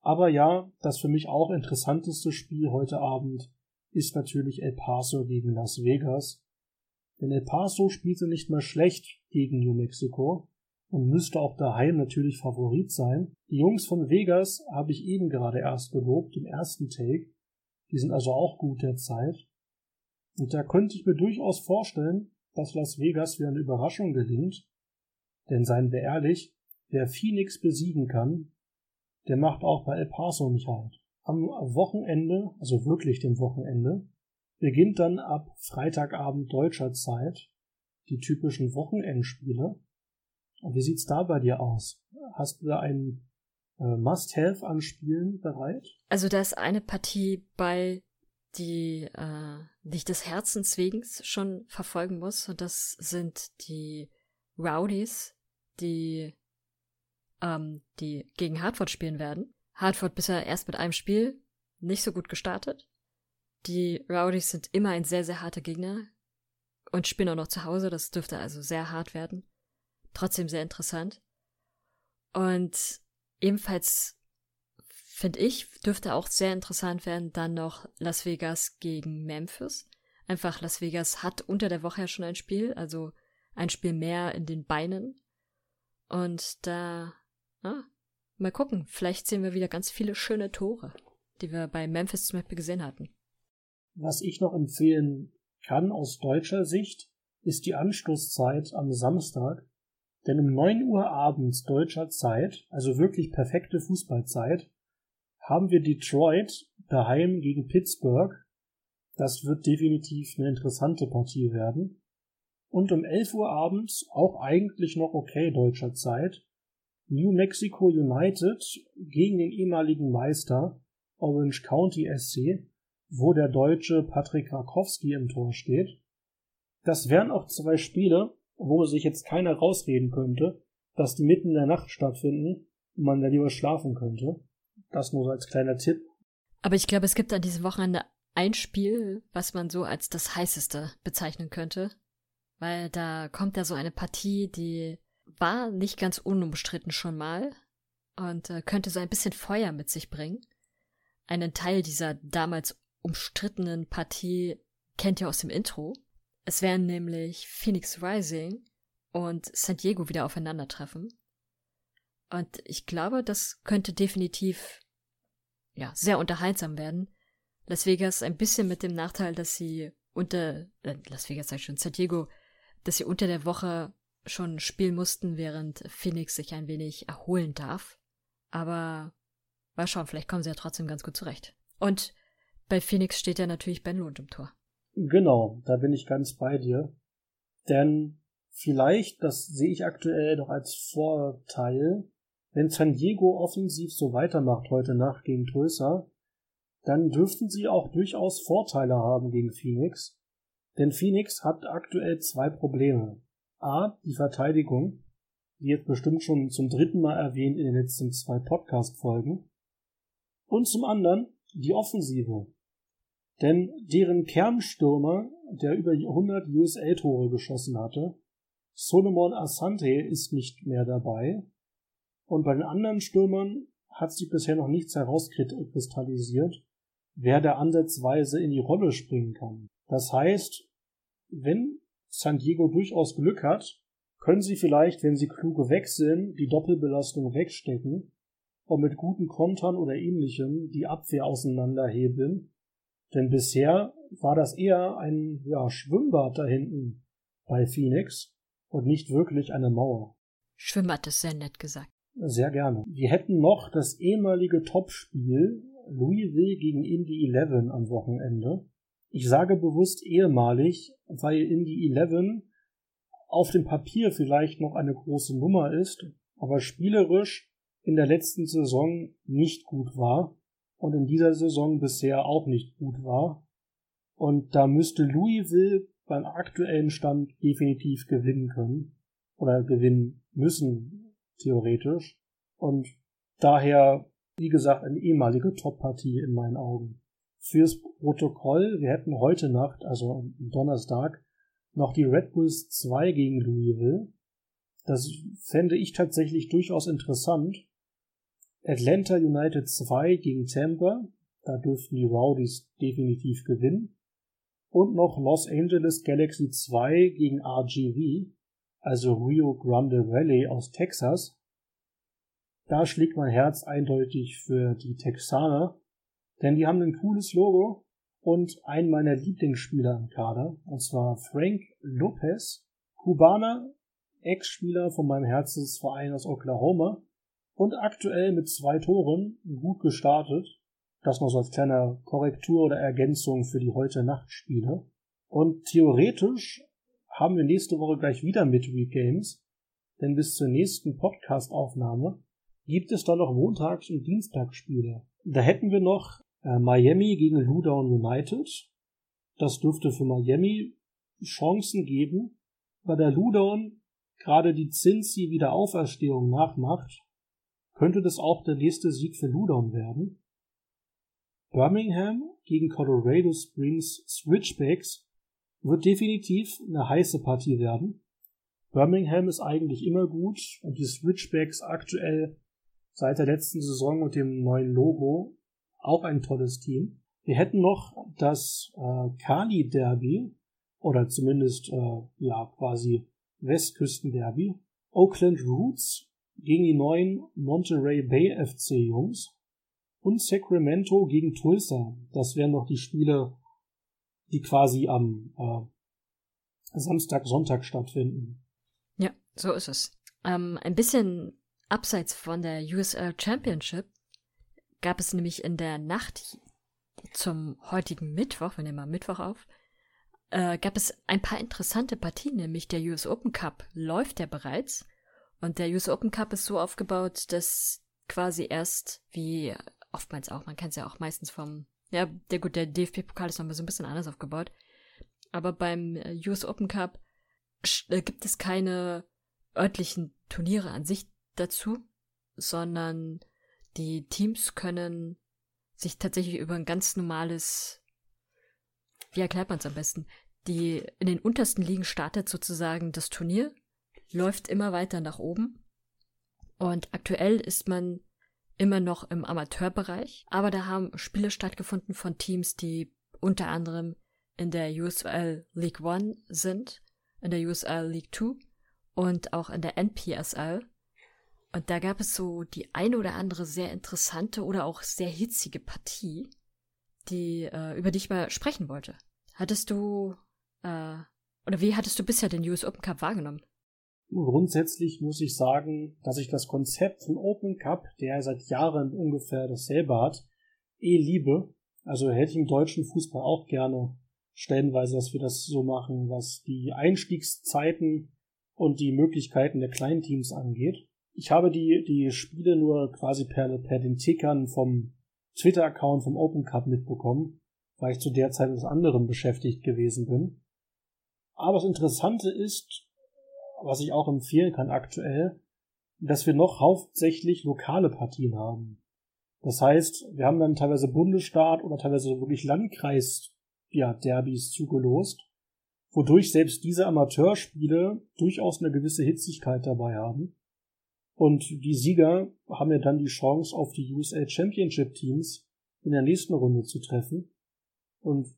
Aber ja, das für mich auch interessanteste Spiel heute Abend ist natürlich El Paso gegen Las Vegas. Denn El Paso spielte nicht mal schlecht gegen New Mexico und müsste auch daheim natürlich Favorit sein. Die Jungs von Vegas habe ich eben gerade erst gelobt im ersten Take. Die sind also auch gut der Zeit. Und da könnte ich mir durchaus vorstellen, dass Las Vegas wieder eine Überraschung gelingt. Denn seien wir ehrlich, Wer Phoenix besiegen kann, der macht auch bei El Paso nicht halt. Am Wochenende, also wirklich dem Wochenende, beginnt dann ab Freitagabend deutscher Zeit die typischen Wochenendspiele. Wie sieht's da bei dir aus? Hast du da ein äh, Must-Have an Spielen bereit? Also da ist eine Partie bei, die, äh, die des Herzens wegen schon verfolgen muss. Und das sind die Rowdies, die, ähm, die gegen Hartford spielen werden. Hartford bisher erst mit einem Spiel nicht so gut gestartet. Die Rowdies sind immer ein sehr, sehr harter Gegner und spielen auch noch zu Hause. Das dürfte also sehr hart werden. Trotzdem sehr interessant. Und ebenfalls finde ich, dürfte auch sehr interessant werden, dann noch Las Vegas gegen Memphis. Einfach Las Vegas hat unter der Woche ja schon ein Spiel, also ein Spiel mehr in den Beinen. Und da, ah, mal gucken, vielleicht sehen wir wieder ganz viele schöne Tore, die wir bei Memphis zum Beispiel gesehen hatten. Was ich noch empfehlen kann aus deutscher Sicht, ist die Anstoßzeit am Samstag. Denn um 9 Uhr abends deutscher Zeit, also wirklich perfekte Fußballzeit, haben wir Detroit daheim gegen Pittsburgh. Das wird definitiv eine interessante Partie werden. Und um 11 Uhr abends, auch eigentlich noch okay deutscher Zeit, New Mexico United gegen den ehemaligen Meister Orange County SC, wo der Deutsche Patrick Rakowski im Tor steht. Das wären auch zwei Spiele, wo sich jetzt keiner rausreden könnte, dass die mitten in der Nacht stattfinden und man da lieber schlafen könnte. Das nur so als kleiner Tipp. Aber ich glaube, es gibt an diesem Wochenende ein Spiel, was man so als das heißeste bezeichnen könnte. Weil da kommt ja so eine Partie, die war nicht ganz unumstritten schon mal und äh, könnte so ein bisschen Feuer mit sich bringen. Einen Teil dieser damals umstrittenen Partie kennt ihr aus dem Intro. Es werden nämlich Phoenix Rising und San Diego wieder aufeinandertreffen. Und ich glaube, das könnte definitiv ja sehr unterhaltsam werden. Las Vegas ein bisschen mit dem Nachteil, dass sie unter äh, Las Vegas sag schon San Diego, dass sie unter der Woche schon spielen mussten, während Phoenix sich ein wenig erholen darf. Aber mal schauen, vielleicht kommen sie ja trotzdem ganz gut zurecht. Und bei Phoenix steht ja natürlich Ben Lund im Tor. Genau, da bin ich ganz bei dir. Denn vielleicht, das sehe ich aktuell noch als Vorteil, wenn San Diego offensiv so weitermacht heute Nacht gegen Tulsa, dann dürften sie auch durchaus Vorteile haben gegen Phoenix. Denn Phoenix hat aktuell zwei Probleme. A, die Verteidigung, die jetzt bestimmt schon zum dritten Mal erwähnt in den letzten zwei Podcast-Folgen. Und zum anderen die Offensive. Denn deren Kernstürmer, der über 100 USA-Tore geschossen hatte, Solomon Asante ist nicht mehr dabei. Und bei den anderen Stürmern hat sich bisher noch nichts herauskristallisiert, wer da ansatzweise in die Rolle springen kann. Das heißt, wenn San Diego durchaus Glück hat, können sie vielleicht, wenn sie kluge wechseln, die Doppelbelastung wegstecken und mit guten Kontern oder ähnlichem die Abwehr auseinanderhebeln denn bisher war das eher ein ja, Schwimmbad da hinten bei Phoenix und nicht wirklich eine Mauer. Schwimmbad ist sehr nett gesagt. Sehr gerne. Wir hätten noch das ehemalige Topspiel Louisville gegen Indy 11 am Wochenende. Ich sage bewusst ehemalig, weil Indy 11 auf dem Papier vielleicht noch eine große Nummer ist, aber spielerisch in der letzten Saison nicht gut war und in dieser Saison bisher auch nicht gut war. Und da müsste Louisville beim aktuellen Stand definitiv gewinnen können. Oder gewinnen müssen, theoretisch. Und daher, wie gesagt, eine ehemalige Top-Partie in meinen Augen. Fürs Protokoll, wir hätten heute Nacht, also am Donnerstag, noch die Red Bulls 2 gegen Louisville. Das fände ich tatsächlich durchaus interessant, Atlanta United 2 gegen Tampa, da dürften die Rowdies definitiv gewinnen. Und noch Los Angeles Galaxy 2 gegen RGV, also Rio Grande Valley aus Texas. Da schlägt mein Herz eindeutig für die Texaner, denn die haben ein cooles Logo und einen meiner Lieblingsspieler im Kader, und zwar Frank Lopez, Kubaner, Ex-Spieler von meinem Herzensverein aus Oklahoma, und aktuell mit zwei Toren gut gestartet. Das noch so als kleine Korrektur oder Ergänzung für die heute Nachtspiele. Und theoretisch haben wir nächste Woche gleich wieder Midweek Games, denn bis zur nächsten Podcast-Aufnahme gibt es dann noch Montags- und Dienstagsspiele. Da hätten wir noch äh, Miami gegen Loudown United. Das dürfte für Miami Chancen geben, weil der Loudown gerade die Cincy Wiederauferstehung nachmacht, könnte das auch der nächste Sieg für Loudoun werden. Birmingham gegen Colorado Springs Switchbacks wird definitiv eine heiße Partie werden. Birmingham ist eigentlich immer gut und die Switchbacks aktuell seit der letzten Saison und dem neuen Logo auch ein tolles Team. Wir hätten noch das äh, Kali Derby oder zumindest äh, ja quasi Westküsten-Derby. Oakland Roots gegen die neuen Monterey Bay FC Jungs und Sacramento gegen Tulsa. Das wären noch die Spiele, die quasi am äh, Samstag, Sonntag stattfinden. Ja, so ist es. Ähm, ein bisschen abseits von der USL Championship gab es nämlich in der Nacht zum heutigen Mittwoch, wir nehmen mal Mittwoch auf, äh, gab es ein paar interessante Partien, nämlich der US Open Cup läuft ja bereits. Und der US Open Cup ist so aufgebaut, dass quasi erst, wie oftmals auch, man kennt es ja auch meistens vom, ja, der gut, der DFB-Pokal ist nochmal so ein bisschen anders aufgebaut. Aber beim äh, US Open Cup äh, gibt es keine örtlichen Turniere an sich dazu, sondern die Teams können sich tatsächlich über ein ganz normales wie erklärt man es am besten? Die in den untersten Ligen startet sozusagen das Turnier, läuft immer weiter nach oben. Und aktuell ist man immer noch im Amateurbereich, aber da haben Spiele stattgefunden von Teams, die unter anderem in der USL League One sind, in der USL League Two und auch in der NPSL. Und da gab es so die eine oder andere sehr interessante oder auch sehr hitzige Partie die, äh, über die ich mal sprechen wollte. Hattest du, äh, oder wie hattest du bisher den US Open Cup wahrgenommen? Grundsätzlich muss ich sagen, dass ich das Konzept von Open Cup, der seit Jahren ungefähr dasselbe hat, eh liebe. Also hätte ich im deutschen Fußball auch gerne stellenweise, dass wir das so machen, was die Einstiegszeiten und die Möglichkeiten der kleinen Teams angeht. Ich habe die, die Spiele nur quasi per, per den Tickern vom Twitter-Account vom Open Cup mitbekommen, weil ich zu der Zeit mit anderem beschäftigt gewesen bin. Aber das Interessante ist, was ich auch empfehlen kann aktuell, dass wir noch hauptsächlich lokale Partien haben. Das heißt, wir haben dann teilweise Bundesstaat oder teilweise wirklich Landkreis, ja, Derbys zugelost, wodurch selbst diese Amateurspiele durchaus eine gewisse Hitzigkeit dabei haben. Und die Sieger haben ja dann die Chance, auf die USL Championship Teams in der nächsten Runde zu treffen. Und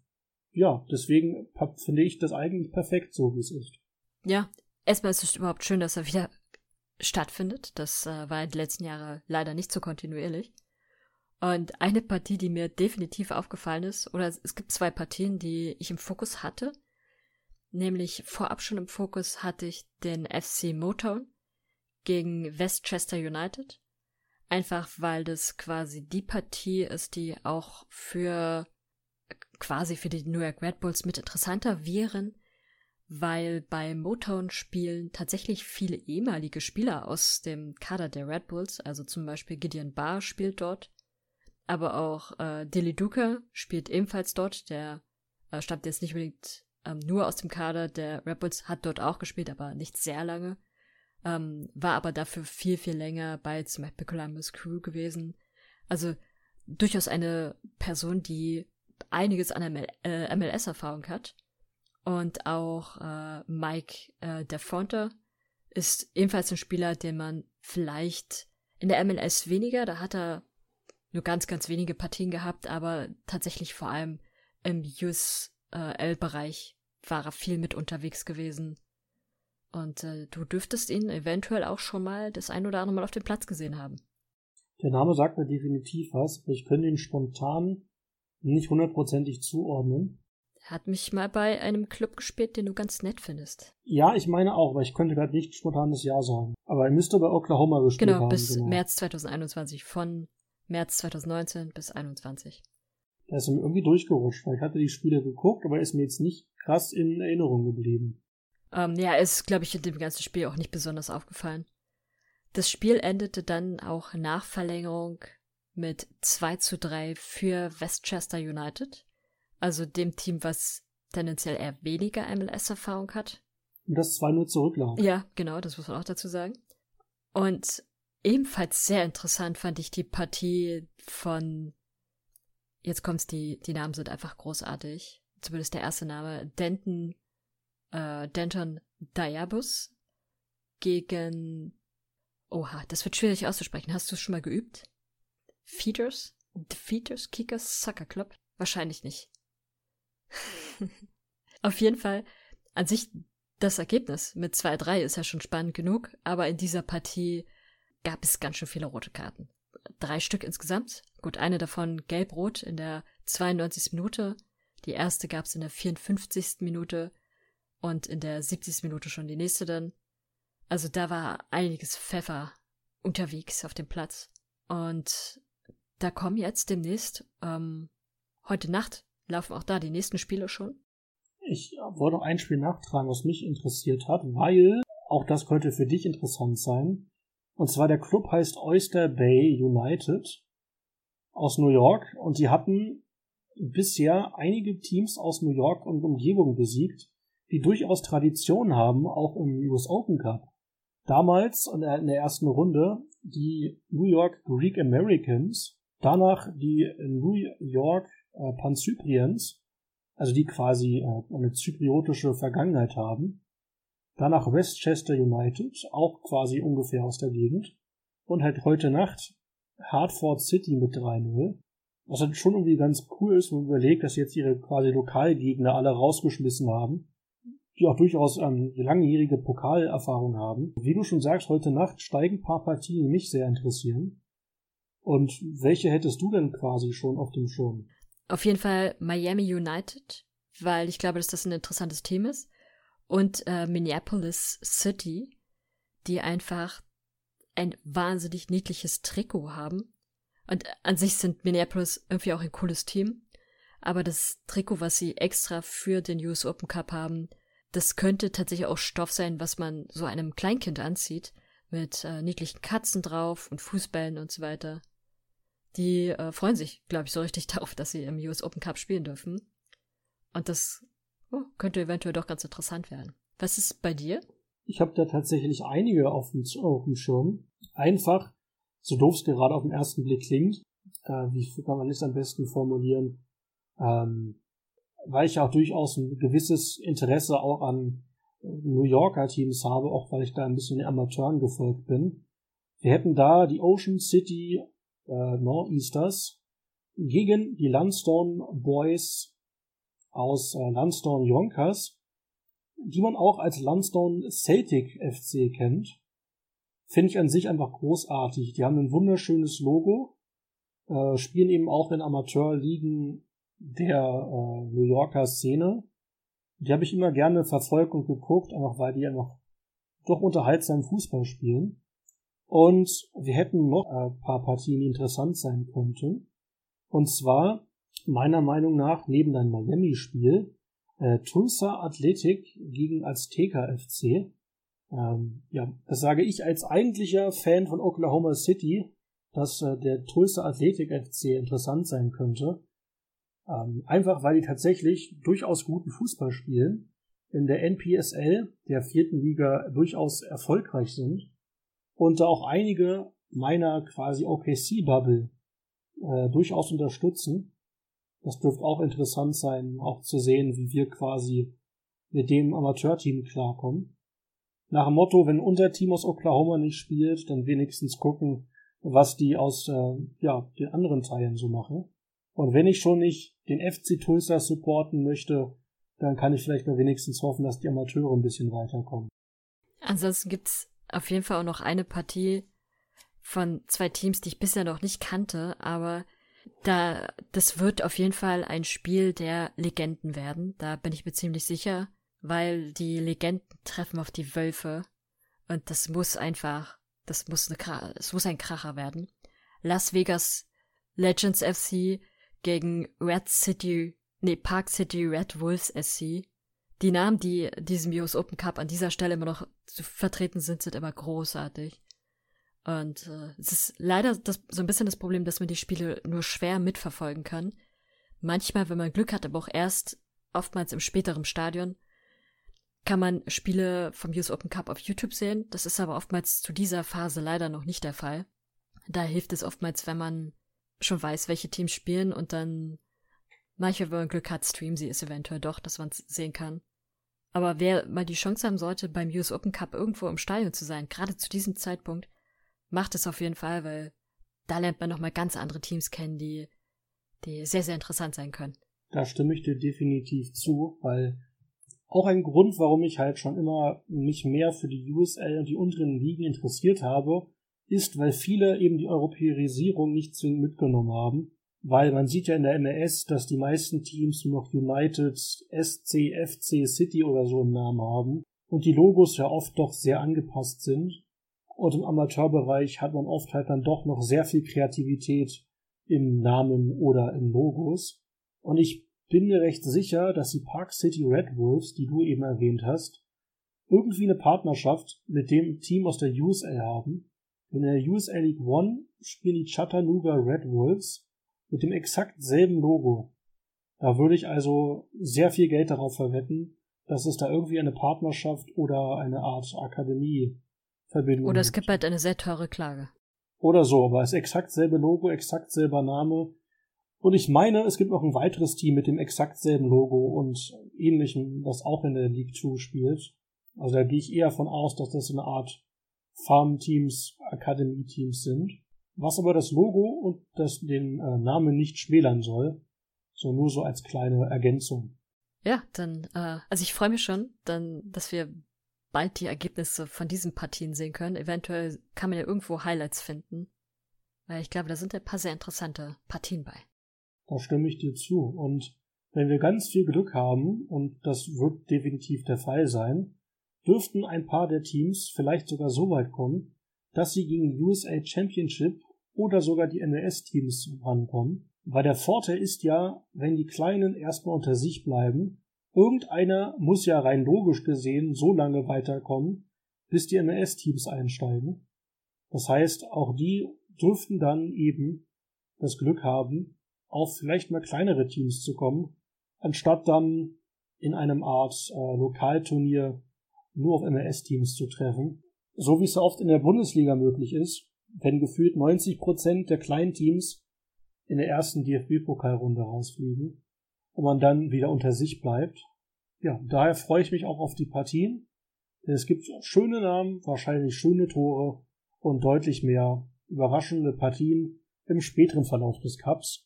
ja, deswegen finde ich das eigentlich perfekt, so wie es ist. Ja, erstmal ist es überhaupt schön, dass er wieder stattfindet. Das äh, war in den letzten Jahren leider nicht so kontinuierlich. Und eine Partie, die mir definitiv aufgefallen ist, oder es gibt zwei Partien, die ich im Fokus hatte. Nämlich vorab schon im Fokus hatte ich den FC Motown gegen Westchester United. Einfach weil das quasi die Partie ist, die auch für quasi für die New York Red Bulls mit interessanter wären, weil bei Motown-Spielen tatsächlich viele ehemalige Spieler aus dem Kader der Red Bulls, also zum Beispiel Gideon Barr spielt dort, aber auch äh, Dilly Duca spielt ebenfalls dort, der äh, stammt jetzt nicht unbedingt ähm, nur aus dem Kader der Red Bulls, hat dort auch gespielt, aber nicht sehr lange ähm, war aber dafür viel, viel länger bei zum Beispiel Columbus Crew gewesen. Also durchaus eine Person, die einiges an ML äh, MLS-Erfahrung hat. Und auch äh, Mike äh, Defonte ist ebenfalls ein Spieler, den man vielleicht in der MLS weniger, da hat er nur ganz, ganz wenige Partien gehabt, aber tatsächlich vor allem im USL-Bereich war er viel mit unterwegs gewesen. Und äh, du dürftest ihn eventuell auch schon mal das ein oder andere Mal auf dem Platz gesehen haben. Der Name sagt mir definitiv was, aber ich könnte ihn spontan nicht hundertprozentig zuordnen. Er hat mich mal bei einem Club gespielt, den du ganz nett findest. Ja, ich meine auch, aber ich könnte gerade nicht spontanes Ja sagen. Aber er müsste bei Oklahoma gespielt genau, haben. Bis genau, bis März 2021 von März 2019 bis 21. Da ist mir irgendwie durchgerutscht, weil ich hatte die Spiele geguckt, aber ist mir jetzt nicht krass in Erinnerung geblieben. Ähm, ja, ist, glaube ich, in dem ganzen Spiel auch nicht besonders aufgefallen. Das Spiel endete dann auch nach Verlängerung mit 2 zu 3 für Westchester United. Also dem Team, was tendenziell eher weniger MLS-Erfahrung hat. Und das 2-0 zurücklag. Ja, genau, das muss man auch dazu sagen. Und ebenfalls sehr interessant fand ich die Partie von, jetzt kommt's, die, die Namen sind einfach großartig. Zumindest der erste Name, Denton, äh, Denton Diabus gegen, oha, das wird schwierig auszusprechen. Hast du es schon mal geübt? Feeders? The Feeders Kickers Soccer Club? Wahrscheinlich nicht. *laughs* Auf jeden Fall, an sich das Ergebnis mit 2-3 ist ja schon spannend genug, aber in dieser Partie gab es ganz schön viele rote Karten. Drei Stück insgesamt. Gut, eine davon gelb-rot in der 92. Minute. Die erste gab es in der 54. Minute und in der 70. Minute schon die nächste dann. Also da war einiges Pfeffer unterwegs auf dem Platz. Und da kommen jetzt demnächst, ähm, heute Nacht laufen auch da die nächsten Spiele schon. Ich wollte noch ein Spiel nachtragen, was mich interessiert hat, weil auch das könnte für dich interessant sein. Und zwar der Club heißt Oyster Bay United aus New York und die hatten bisher einige Teams aus New York und Umgebung besiegt, die durchaus Tradition haben, auch im US Open Cup. Damals in der, ersten Runde die New York Greek Americans, danach die New York äh, Panzyprians, also die quasi äh, eine zypriotische Vergangenheit haben. Danach Westchester United, auch quasi ungefähr aus der Gegend. Und halt heute Nacht Hartford City mit 3-0. Was halt schon irgendwie ganz cool ist, wenn man überlegt, dass jetzt ihre quasi Lokalgegner alle rausgeschmissen haben, die auch durchaus ähm, langjährige Pokalerfahrung haben. Wie du schon sagst, heute Nacht steigen paar Partien, die mich sehr interessieren. Und welche hättest du denn quasi schon auf dem Schirm? Auf jeden Fall Miami United, weil ich glaube, dass das ein interessantes Team ist. Und äh, Minneapolis City, die einfach ein wahnsinnig niedliches Trikot haben. Und an sich sind Minneapolis irgendwie auch ein cooles Team. Aber das Trikot, was sie extra für den US Open Cup haben, das könnte tatsächlich auch Stoff sein, was man so einem Kleinkind anzieht. Mit äh, niedlichen Katzen drauf und Fußbällen und so weiter. Die äh, freuen sich, glaube ich, so richtig *laughs* darauf, dass sie im US Open Cup spielen dürfen. Und das oh, könnte eventuell doch ganz interessant werden. Was ist bei dir? Ich habe da tatsächlich einige auf dem, auf dem Schirm. Einfach, so doof es gerade auf den ersten Blick klingt, äh, wie kann man es am besten formulieren, ähm, weil ich auch durchaus ein gewisses Interesse auch an New Yorker Teams habe, auch weil ich da ein bisschen den Amateuren gefolgt bin. Wir hätten da die Ocean City äh, Northeasters gegen die Landstone Boys aus äh, Landstone Yonkers, die man auch als Landstone Celtic FC kennt. Finde ich an sich einfach großartig. Die haben ein wunderschönes Logo, äh, spielen eben auch in Amateurligen der äh, New Yorker Szene. Die habe ich immer gerne verfolgt und geguckt, einfach weil die einfach doch unterhaltsam Fußball spielen. Und wir hätten noch ein paar Partien, die interessant sein könnten. Und zwar, meiner Meinung nach, neben deinem Miami-Spiel, äh, Tulsa Athletic gegen Azteca FC. Ähm, ja, das sage ich als eigentlicher Fan von Oklahoma City, dass äh, der Tulsa Athletic FC interessant sein könnte. Ähm, einfach weil die tatsächlich durchaus guten Fußball spielen, in der NPSL, der vierten Liga, durchaus erfolgreich sind und da auch einige meiner quasi OKC-Bubble äh, durchaus unterstützen. Das dürfte auch interessant sein, auch zu sehen, wie wir quasi mit dem Amateurteam klarkommen. Nach dem Motto, wenn unser Team aus Oklahoma nicht spielt, dann wenigstens gucken, was die aus äh, ja, den anderen Teilen so machen. Und wenn ich schon nicht den FC Tulsa supporten möchte, dann kann ich vielleicht nur wenigstens hoffen, dass die Amateure ein bisschen weiterkommen. Ansonsten gibt's auf jeden Fall auch noch eine Partie von zwei Teams, die ich bisher noch nicht kannte, aber da, das wird auf jeden Fall ein Spiel der Legenden werden. Da bin ich mir ziemlich sicher, weil die Legenden treffen auf die Wölfe und das muss einfach, das muss eine, es muss ein Kracher werden. Las Vegas Legends FC gegen Red City, nee, Park City Red Wolves SC. Die Namen, die diesem US Open Cup an dieser Stelle immer noch zu vertreten sind, sind immer großartig. Und äh, es ist leider das, so ein bisschen das Problem, dass man die Spiele nur schwer mitverfolgen kann. Manchmal, wenn man Glück hat, aber auch erst oftmals im späteren Stadion, kann man Spiele vom US Open Cup auf YouTube sehen. Das ist aber oftmals zu dieser Phase leider noch nicht der Fall. Da hilft es oftmals, wenn man schon weiß, welche Teams spielen und dann manchmal, wenn man Glück hat, streamen sie es eventuell doch, dass man es sehen kann. Aber wer mal die Chance haben sollte, beim US Open Cup irgendwo im Stadion zu sein, gerade zu diesem Zeitpunkt, macht es auf jeden Fall, weil da lernt man nochmal ganz andere Teams kennen, die, die sehr, sehr interessant sein können. Da stimme ich dir definitiv zu, weil auch ein Grund, warum ich halt schon immer mich mehr für die USL und die unteren Ligen interessiert habe, ist, weil viele eben die Europäisierung nicht zwingend mitgenommen haben. Weil man sieht ja in der MLS, dass die meisten Teams nur noch United, SC, FC, City oder so im Namen haben und die Logos ja oft doch sehr angepasst sind. Und im Amateurbereich hat man oft halt dann doch noch sehr viel Kreativität im Namen oder in Logos. Und ich bin mir recht sicher, dass die Park City Red Wolves, die du eben erwähnt hast, irgendwie eine Partnerschaft mit dem Team aus der USL haben. In der USL League One spielen die Chattanooga Red Wolves mit dem exakt selben Logo. Da würde ich also sehr viel Geld darauf verwetten, dass es da irgendwie eine Partnerschaft oder eine Art Akademie Verbindung. Oder es gibt halt eine sehr teure Klage. Oder so, aber es ist exakt selbe Logo, exakt selber Name. Und ich meine, es gibt noch ein weiteres Team mit dem exakt selben Logo und ähnlichem, das auch in der League 2 spielt. Also da gehe ich eher von aus, dass das eine Art Farm-Teams, Akademie-Teams sind. Was aber das Logo und das, den äh, Namen nicht schmälern soll. So nur so als kleine Ergänzung. Ja, dann, äh, also ich freue mich schon, dann, dass wir bald die Ergebnisse von diesen Partien sehen können. Eventuell kann man ja irgendwo Highlights finden. Weil ich glaube, da sind ein paar sehr interessante Partien bei. Da stimme ich dir zu. Und wenn wir ganz viel Glück haben, und das wird definitiv der Fall sein, dürften ein paar der Teams vielleicht sogar so weit kommen, dass sie gegen USA Championship oder sogar die MLS-Teams rankommen. Weil der Vorteil ist ja, wenn die Kleinen erstmal unter sich bleiben, Irgendeiner muss ja rein logisch gesehen so lange weiterkommen, bis die MLS-Teams einsteigen. Das heißt, auch die dürften dann eben das Glück haben, auf vielleicht mal kleinere Teams zu kommen, anstatt dann in einem Art äh, Lokalturnier nur auf MLS-Teams zu treffen. So wie es oft in der Bundesliga möglich ist, wenn gefühlt 90 Prozent der kleinen Teams in der ersten DFB-Pokalrunde rausfliegen und man dann wieder unter sich bleibt. Ja, daher freue ich mich auch auf die Partien. Denn es gibt schöne Namen, wahrscheinlich schöne Tore und deutlich mehr überraschende Partien im späteren Verlauf des Cups,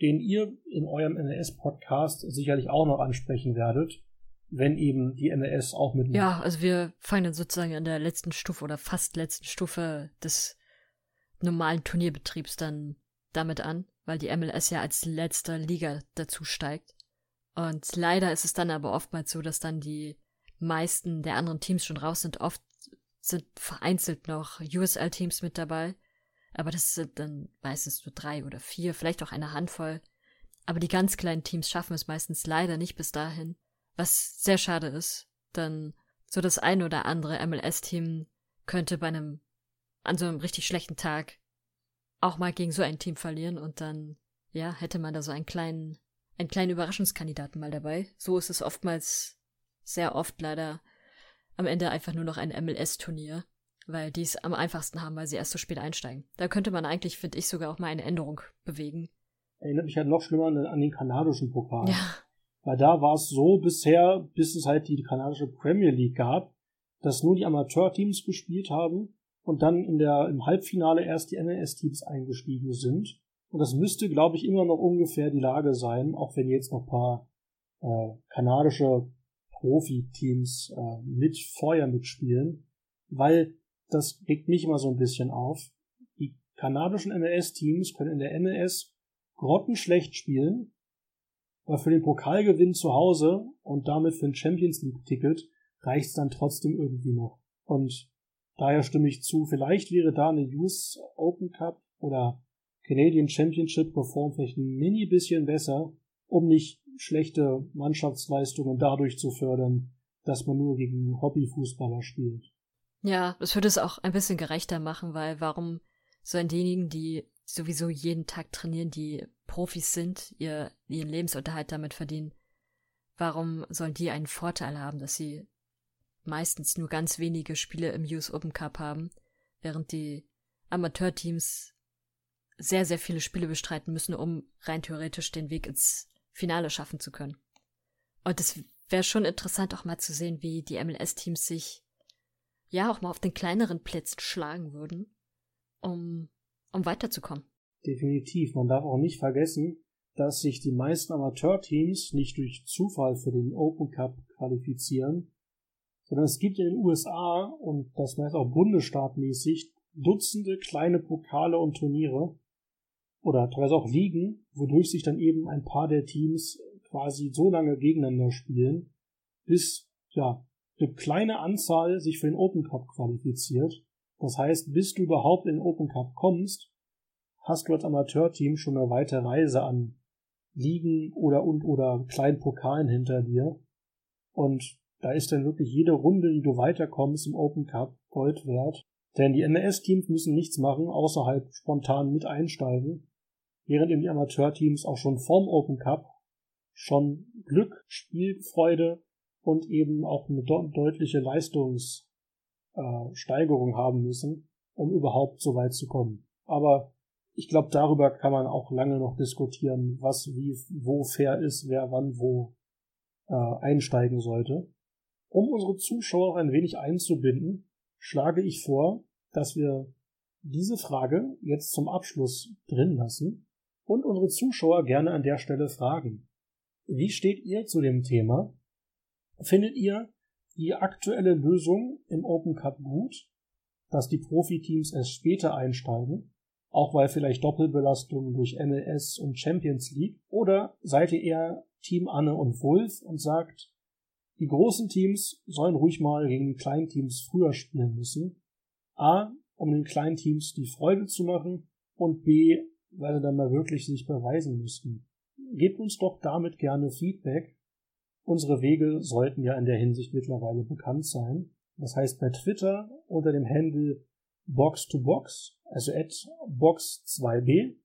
den ihr in eurem NLS-Podcast sicherlich auch noch ansprechen werdet, wenn eben die NLS auch mit. Ja, also wir fangen dann sozusagen an der letzten Stufe oder fast letzten Stufe des normalen Turnierbetriebs dann damit an weil die MLS ja als letzter Liga dazu steigt. Und leider ist es dann aber oftmals so, dass dann die meisten der anderen Teams schon raus sind. Oft sind vereinzelt noch USL-Teams mit dabei. Aber das sind dann meistens nur drei oder vier, vielleicht auch eine Handvoll. Aber die ganz kleinen Teams schaffen es meistens leider nicht bis dahin. Was sehr schade ist. Denn so das ein oder andere MLS-Team könnte bei einem, an so einem richtig schlechten Tag auch mal gegen so ein Team verlieren und dann, ja, hätte man da so einen kleinen, einen kleinen Überraschungskandidaten mal dabei. So ist es oftmals, sehr oft leider am Ende einfach nur noch ein MLS-Turnier, weil die es am einfachsten haben, weil sie erst so spät einsteigen. Da könnte man eigentlich, finde ich, sogar auch mal eine Änderung bewegen. Erinnert mich halt noch schlimmer an, den kanadischen Pokal. Ja. Weil da war es so bisher, bis es halt die kanadische Premier League gab, dass nur die Amateurteams gespielt haben und dann in der, im Halbfinale erst die NLS-Teams eingestiegen sind. Und das müsste, glaube ich, immer noch ungefähr die Lage sein, auch wenn jetzt noch paar äh, kanadische Profi-Teams äh, mit vorher mitspielen, weil das regt mich immer so ein bisschen auf. Die kanadischen MLS-Teams können in der MLS grottenschlecht spielen, für den Pokalgewinn zu Hause und damit für ein Champions League-Ticket reicht es dann trotzdem irgendwie noch. Und Daher stimme ich zu. Vielleicht wäre da eine US Open Cup oder Canadian Championship performt vielleicht ein mini bisschen besser, um nicht schlechte Mannschaftsleistungen dadurch zu fördern, dass man nur gegen Hobbyfußballer spielt. Ja, das würde es auch ein bisschen gerechter machen, weil warum sollen diejenigen, die sowieso jeden Tag trainieren, die Profis sind, ihr, ihren Lebensunterhalt damit verdienen, warum sollen die einen Vorteil haben, dass sie meistens nur ganz wenige Spiele im US Open Cup haben, während die Amateurteams sehr, sehr viele Spiele bestreiten müssen, um rein theoretisch den Weg ins Finale schaffen zu können. Und es wäre schon interessant auch mal zu sehen, wie die MLS-Teams sich ja auch mal auf den kleineren Plätzen schlagen würden, um, um weiterzukommen. Definitiv. Man darf auch nicht vergessen, dass sich die meisten Amateurteams nicht durch Zufall für den Open Cup qualifizieren, sondern es gibt in den USA und das meist auch bundesstaatmäßig Dutzende kleine Pokale und Turniere oder teilweise auch Ligen, wodurch sich dann eben ein paar der Teams quasi so lange gegeneinander spielen, bis ja eine kleine Anzahl sich für den Open Cup qualifiziert. Das heißt, bis du überhaupt in den Open Cup kommst, hast du als Amateurteam schon eine weite Reise an Ligen oder und oder kleinen Pokalen hinter dir. Und da ist dann wirklich jede Runde, die du weiterkommst im Open Cup, Gold wert. Denn die NS-Teams müssen nichts machen, außerhalb spontan mit einsteigen, während eben die Amateurteams auch schon vorm Open Cup schon Glück, Spielfreude und eben auch eine deutliche Leistungssteigerung äh, haben müssen, um überhaupt so weit zu kommen. Aber ich glaube, darüber kann man auch lange noch diskutieren, was wie wo fair ist, wer wann wo äh, einsteigen sollte. Um unsere Zuschauer ein wenig einzubinden, schlage ich vor, dass wir diese Frage jetzt zum Abschluss drin lassen und unsere Zuschauer gerne an der Stelle fragen. Wie steht ihr zu dem Thema? Findet ihr die aktuelle Lösung im Open Cup gut, dass die Profiteams erst später einsteigen, auch weil vielleicht Doppelbelastungen durch MLS und Champions League? Oder seid ihr eher Team Anne und Wolf und sagt, die großen Teams sollen ruhig mal gegen die kleinen Teams früher spielen müssen? A, um den kleinen Teams die Freude zu machen und B, weil sie dann mal wirklich sich beweisen müssten. Gebt uns doch damit gerne Feedback Unsere Wege sollten ja in der Hinsicht mittlerweile bekannt sein. Das heißt bei Twitter unter dem Handle Box2Box, also at Box2B,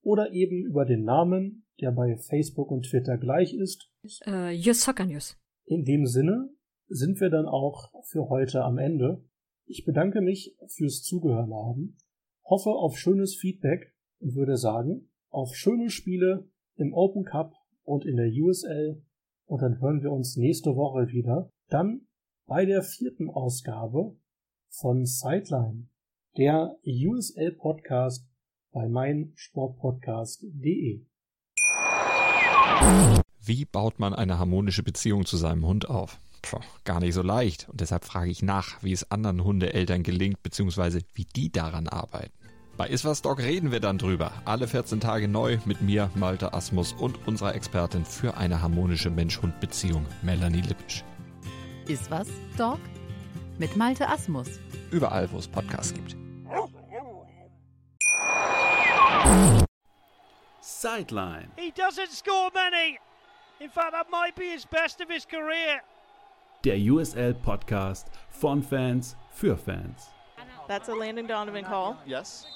oder eben über den Namen, der bei Facebook und Twitter gleich ist. Äh, Soccer News. In dem Sinne sind wir dann auch für heute am Ende. Ich bedanke mich fürs Zugehören haben, hoffe auf schönes Feedback und würde sagen, auf schöne Spiele im Open Cup und in der USL und dann hören wir uns nächste Woche wieder. Dann bei der vierten Ausgabe von Sideline, der USL Podcast bei meinsportpodcast.de. Wie baut man eine harmonische Beziehung zu seinem Hund auf? Puh, gar nicht so leicht. Und deshalb frage ich nach, wie es anderen Hundeeltern gelingt, beziehungsweise wie die daran arbeiten. Bei Iswas Dog reden wir dann drüber. Alle 14 Tage neu mit mir, Malte Asmus und unserer Expertin für eine harmonische Mensch-Hund-Beziehung, Melanie Lippisch. Iswas Dog mit Malte Asmus. Überall, wo es Podcasts gibt. Sideline. He doesn't score many. In fact, that might be his best of his career. Der USL Podcast von Fans für Fans. That's a Landon Donovan call. Yes.